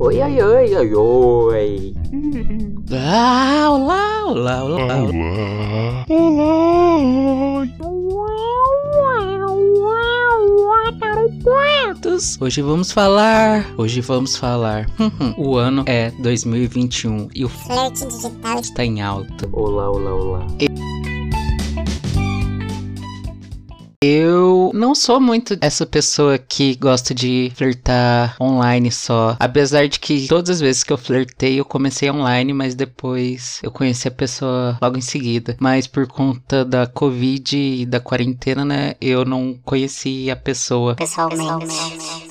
Oi, oi, oi, oi, oi. Ah, olá, olá, olá. Olá. Olá. Hoje vamos falar, hoje vamos falar. o ano é 2021 e o Flerte digital está em alta. Olá, olá, olá. Eu não sou muito essa pessoa que gosta de flertar online só. Apesar de que todas as vezes que eu flertei, eu comecei online, mas depois eu conheci a pessoa logo em seguida. Mas por conta da Covid e da quarentena, né, eu não conheci a pessoa. pessoalmente.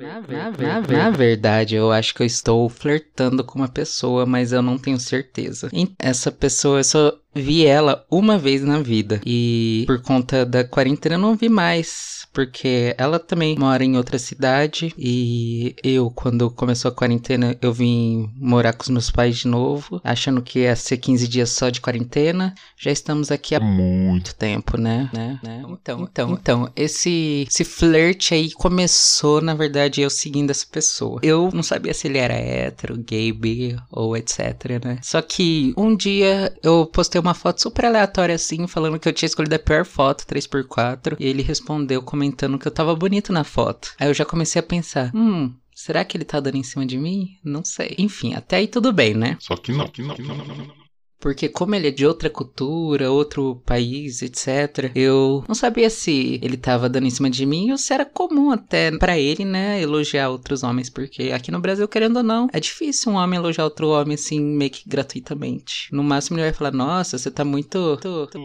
Na, na- na verdade, eu acho que eu estou flertando com uma pessoa, mas eu não tenho certeza. E Essa pessoa, eu só vi ela uma vez na vida. E por conta da quarentena, eu não vi mais. Porque ela também mora em outra cidade. E eu, quando começou a quarentena, eu vim morar com os meus pais de novo. Achando que ia ser 15 dias só de quarentena. Já estamos aqui há Muito. tempo, né? né? né? Então, então, então, esse, esse flerte aí começou, na verdade, eu seguindo essa pessoa. Eu não sabia se ele era hétero, gay, bi ou etc, né? Só que um dia eu postei uma foto super aleatória assim, falando que eu tinha escolhido a pior foto, 3x4, e ele respondeu comentando que eu tava bonito na foto. Aí eu já comecei a pensar, hum, será que ele tá dando em cima de mim? Não sei. Enfim, até aí tudo bem, né? Só que não. Só que não. Só que não. Porque como ele é de outra cultura, outro país, etc, eu não sabia se ele tava dando em cima de mim ou se era comum até pra ele, né, elogiar outros homens, porque aqui no Brasil, querendo ou não, é difícil um homem elogiar outro homem assim, meio que gratuitamente. No máximo ele vai falar, nossa, você tá muito... tu- tu-"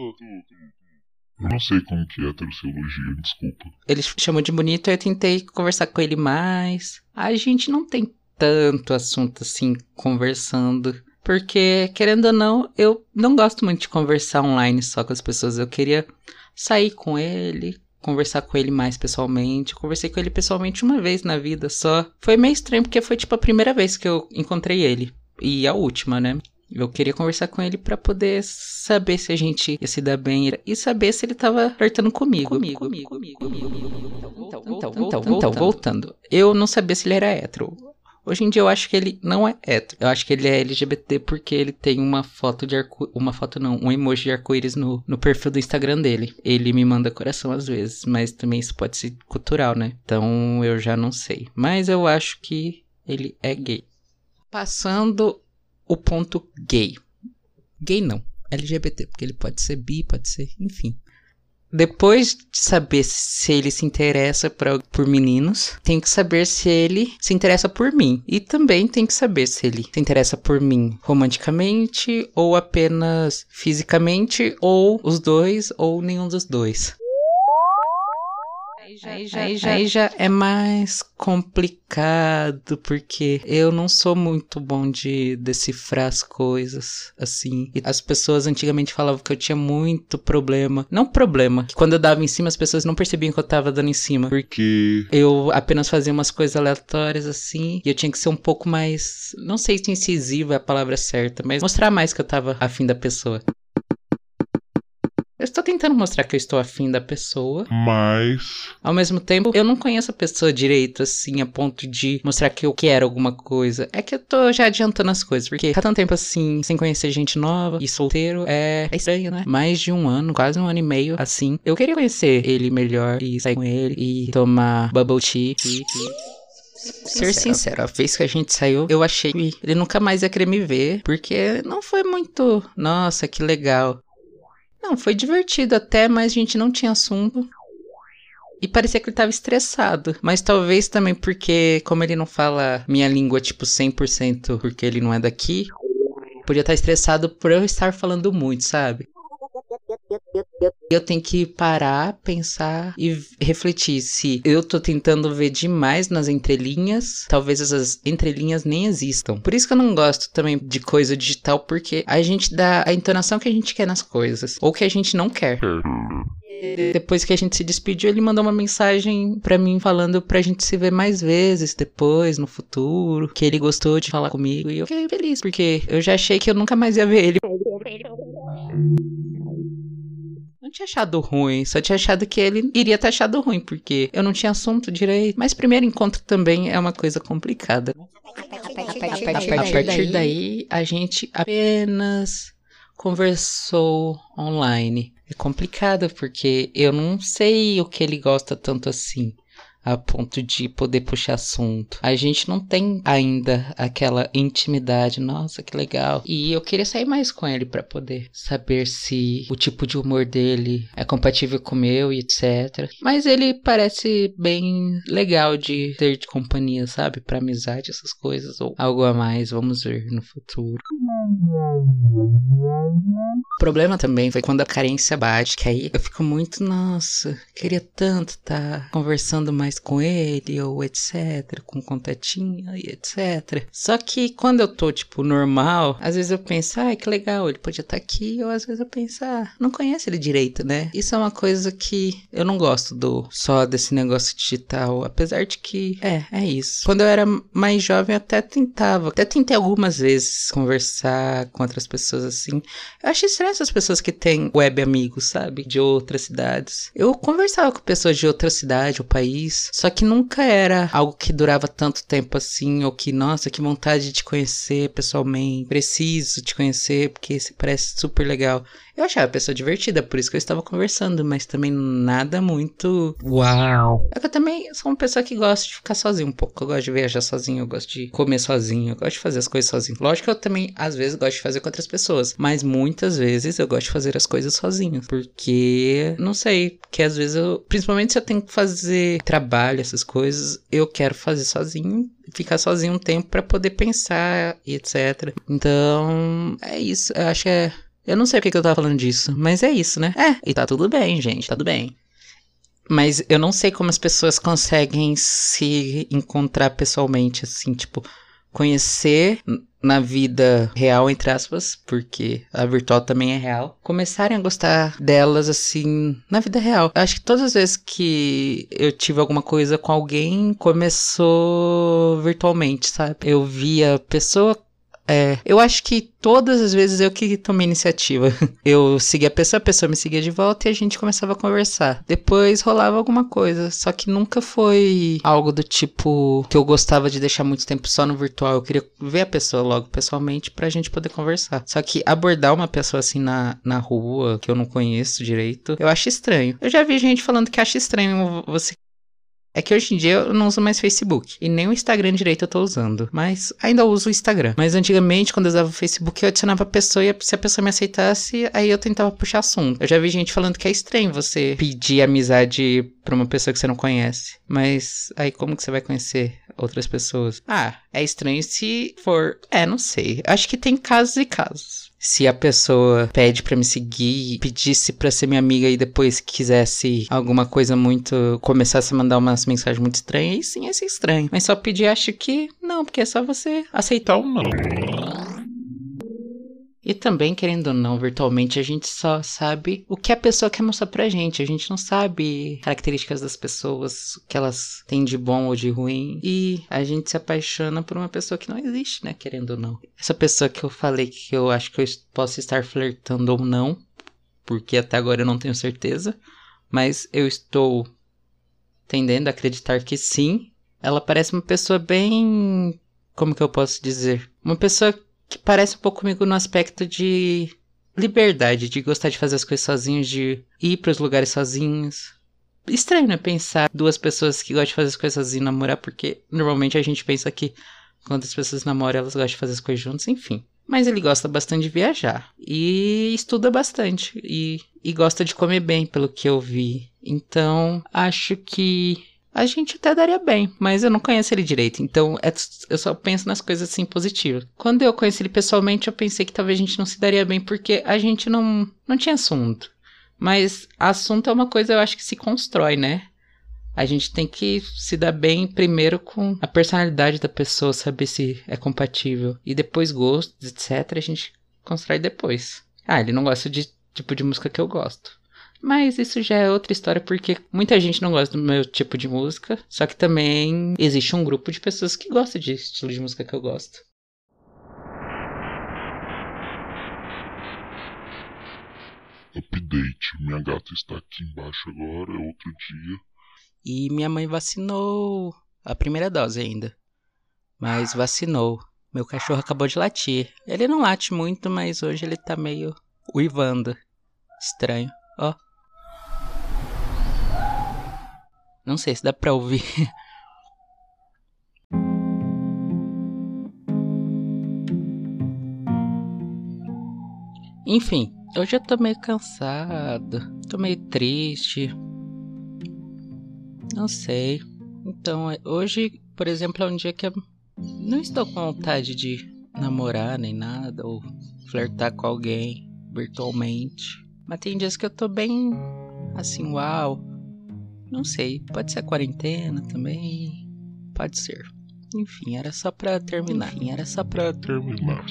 Eu não sei como que é elogia, desculpa. Ele chamou de bonito, aí eu tentei conversar com ele mais. A gente não tem tanto assunto assim, conversando. Porque, querendo ou não, eu não gosto muito de conversar online só com as pessoas. Eu queria sair com ele, conversar com ele mais pessoalmente. Eu conversei com ele pessoalmente uma vez na vida só. Foi meio estranho porque foi tipo a primeira vez que eu encontrei ele. E a última, né? Eu queria conversar com ele pra poder saber se a gente ia se dar bem e saber se ele tava flertando comigo. Comigo, comigo, comigo. Então, então, então, então, voltando. Eu não sabia se ele era hétero. Hoje em dia eu acho que ele não é hétero. Eu acho que ele é LGBT porque ele tem uma foto de arco... Uma foto não, um emoji de arco-íris no, no perfil do Instagram dele. Ele me manda coração às vezes, mas também isso pode ser cultural, né? Então eu já não sei. Mas eu acho que ele é gay. Passando o ponto gay. Gay não, LGBT, porque ele pode ser bi, pode ser, enfim. Depois de saber se ele se interessa pra, por meninos, tenho que saber se ele se interessa por mim. E também tenho que saber se ele se interessa por mim romanticamente, ou apenas fisicamente, ou os dois, ou nenhum dos dois. Aí já, aí já, aí já é mais complicado, porque eu não sou muito bom de decifrar as coisas, assim. E as pessoas antigamente falavam que eu tinha muito problema. Não problema, que quando eu dava em cima as pessoas não percebiam que eu tava dando em cima. Porque Que. eu apenas fazia umas coisas aleatórias assim, e eu tinha que ser um pouco mais. Não sei se incisivo é a palavra certa, mas mostrar mais que eu tava afim da pessoa. Estou tentando mostrar que eu estou afim da pessoa, Mas. ao mesmo tempo, eu não conheço a pessoa direito, assim, a ponto de mostrar que eu quero alguma coisa. É que eu tô já adiantando as coisas, porque ficar tanto tempo assim, sem conhecer gente nova e solteiro, é, é estranho, né? Mais de um ano, quase um ano e meio, assim. Eu queria conhecer ele melhor e sair com ele e tomar bubble tea. E, e... Ser sincero, a vez que a gente saiu, eu achei que ele nunca mais ia querer me ver, porque não foi muito, nossa, que legal. Não, foi divertido até, mas a gente não tinha assunto. E parecia que ele tava estressado. Mas talvez também porque, como ele não fala minha língua, tipo, 100% porque ele não é daqui, podia estar estressado por eu estar falando muito, sabe? Eu tenho que parar, pensar e refletir se eu tô tentando ver demais nas entrelinhas, talvez essas entrelinhas nem existam. Por isso que eu não gosto também de coisa digital, porque a gente dá a entonação que a gente quer nas coisas, ou que a gente não quer. Depois que a gente se despediu, ele mandou uma mensagem pra mim falando pra gente se ver mais vezes depois, no futuro, que ele gostou de falar comigo e eu fiquei feliz, porque eu já achei que eu nunca mais ia ver ele. Tinha achado ruim, só tinha achado que ele iria ter achado ruim, porque eu não tinha assunto direito. Mas primeiro encontro também é uma coisa complicada. A partir daí, a gente apenas conversou online. É complicado porque eu não sei o que ele gosta tanto assim a ponto de poder puxar assunto. A gente não tem ainda aquela intimidade. Nossa, que legal. E eu queria sair mais com ele para poder saber se o tipo de humor dele é compatível com o meu e etc. Mas ele parece bem legal de ter de companhia, sabe? Para amizade, essas coisas ou algo a mais. Vamos ver no futuro. O problema também foi quando a carência bate, que aí eu fico muito, nossa, queria tanto estar tá conversando mais com ele, ou etc, com contatinho e etc. Só que quando eu tô, tipo, normal, às vezes eu penso, ai, que legal, ele podia estar tá aqui, ou às vezes eu penso, ah, não conhece ele direito, né? Isso é uma coisa que eu não gosto do só desse negócio digital, apesar de que, é, é isso. Quando eu era mais jovem, eu até tentava, até tentei algumas vezes conversar com outras pessoas assim. Eu acho estranho essas pessoas que têm web amigos, sabe? De outras cidades. Eu conversava com pessoas de outra cidade ou país, só que nunca era algo que durava tanto tempo assim, ou que, nossa, que vontade de te conhecer pessoalmente, preciso te conhecer porque você parece super legal. Eu achava a pessoa divertida, por isso que eu estava conversando, mas também nada muito. Uau! É que eu também sou uma pessoa que gosta de ficar sozinho um pouco. Eu gosto de viajar sozinho, eu gosto de comer sozinho, eu gosto de fazer as coisas sozinho. Lógico que eu também, às vezes, gosto de fazer com outras pessoas, mas muitas vezes eu gosto de fazer as coisas sozinho, porque, não sei, que às vezes eu, principalmente se eu tenho que fazer trabalho, essas coisas, eu quero fazer sozinho ficar sozinho um tempo para poder pensar e etc. Então, é isso. Eu acho que é eu não sei porque que eu tava falando disso, mas é isso, né? É, e tá tudo bem, gente, tá tudo bem. Mas eu não sei como as pessoas conseguem se encontrar pessoalmente, assim, tipo, conhecer na vida real, entre aspas, porque a virtual também é real, começarem a gostar delas, assim, na vida real. Acho que todas as vezes que eu tive alguma coisa com alguém, começou virtualmente, sabe? Eu via pessoa é, eu acho que todas as vezes eu que tomei iniciativa. Eu seguia a pessoa, a pessoa me seguia de volta e a gente começava a conversar. Depois rolava alguma coisa, só que nunca foi algo do tipo que eu gostava de deixar muito tempo só no virtual. Eu queria ver a pessoa logo pessoalmente pra gente poder conversar. Só que abordar uma pessoa assim na, na rua, que eu não conheço direito, eu acho estranho. Eu já vi gente falando que acha estranho você é que hoje em dia eu não uso mais Facebook. E nem o Instagram direito eu tô usando. Mas ainda uso o Instagram. Mas antigamente, quando eu usava o Facebook, eu adicionava a pessoa e se a pessoa me aceitasse, aí eu tentava puxar assunto. Eu já vi gente falando que é estranho você pedir amizade pra uma pessoa que você não conhece. Mas aí como que você vai conhecer outras pessoas? Ah, é estranho se for. É, não sei. Acho que tem casos e casos se a pessoa pede para me seguir, pedisse para ser minha amiga e depois quisesse alguma coisa muito. começasse a mandar umas mensagens muito estranhas, aí sim ia ser estranho. Mas só pedir, acho que não, porque é só você aceitar ou não. E também, querendo ou não, virtualmente a gente só sabe o que a pessoa quer mostrar pra gente. A gente não sabe características das pessoas, o que elas têm de bom ou de ruim. E a gente se apaixona por uma pessoa que não existe, né? Querendo ou não. Essa pessoa que eu falei que eu acho que eu posso estar flertando ou não, porque até agora eu não tenho certeza, mas eu estou tendendo a acreditar que sim. Ela parece uma pessoa bem. Como que eu posso dizer? Uma pessoa que parece um pouco comigo no aspecto de liberdade, de gostar de fazer as coisas sozinhos, de ir para os lugares sozinhos. Estranho, né? Pensar duas pessoas que gostam de fazer as coisas sozinhos namorar, porque normalmente a gente pensa que quando as pessoas namoram, elas gostam de fazer as coisas juntas, enfim. Mas ele gosta bastante de viajar e estuda bastante e, e gosta de comer bem, pelo que eu vi. Então, acho que a gente até daria bem, mas eu não conheço ele direito, então é, eu só penso nas coisas assim positivas. Quando eu conheci ele pessoalmente, eu pensei que talvez a gente não se daria bem porque a gente não, não tinha assunto. Mas assunto é uma coisa eu acho que se constrói, né? A gente tem que se dar bem primeiro com a personalidade da pessoa, saber se é compatível. E depois gostos, etc. A gente constrói depois. Ah, ele não gosta de tipo de música que eu gosto. Mas isso já é outra história porque muita gente não gosta do meu tipo de música, só que também existe um grupo de pessoas que gosta de estilo de música que eu gosto. Update. Minha gata está aqui embaixo agora, é outro dia. E minha mãe vacinou a primeira dose ainda. Mas vacinou. Meu cachorro acabou de latir. Ele não late muito, mas hoje ele tá meio uivando. Estranho. Ó. Não sei se dá pra ouvir. Enfim, hoje eu tô meio cansado, tô meio triste. Não sei. Então, é- hoje, por exemplo, é um dia que eu não estou com vontade de namorar nem nada, ou flertar com alguém virtualmente. Mas tem dias que eu tô bem assim, uau. Não sei, pode ser a quarentena também. Pode ser. Enfim, era só pra terminar. Enfim, era só pra Terminar.